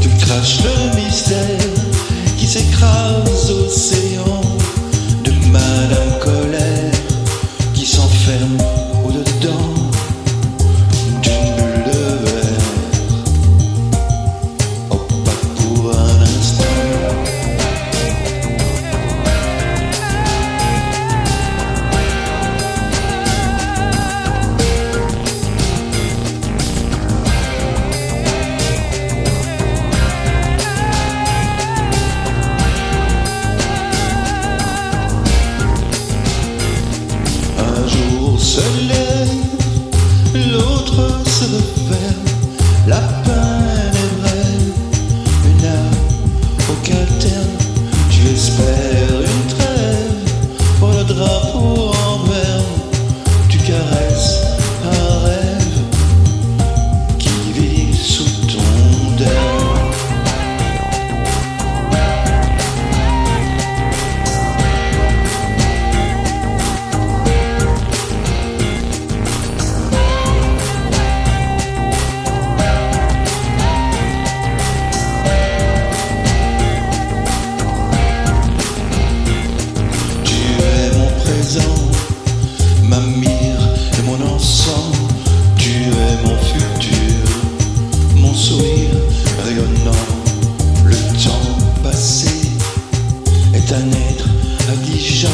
tu craches le mystère. Sunday. d'un être à Dijon.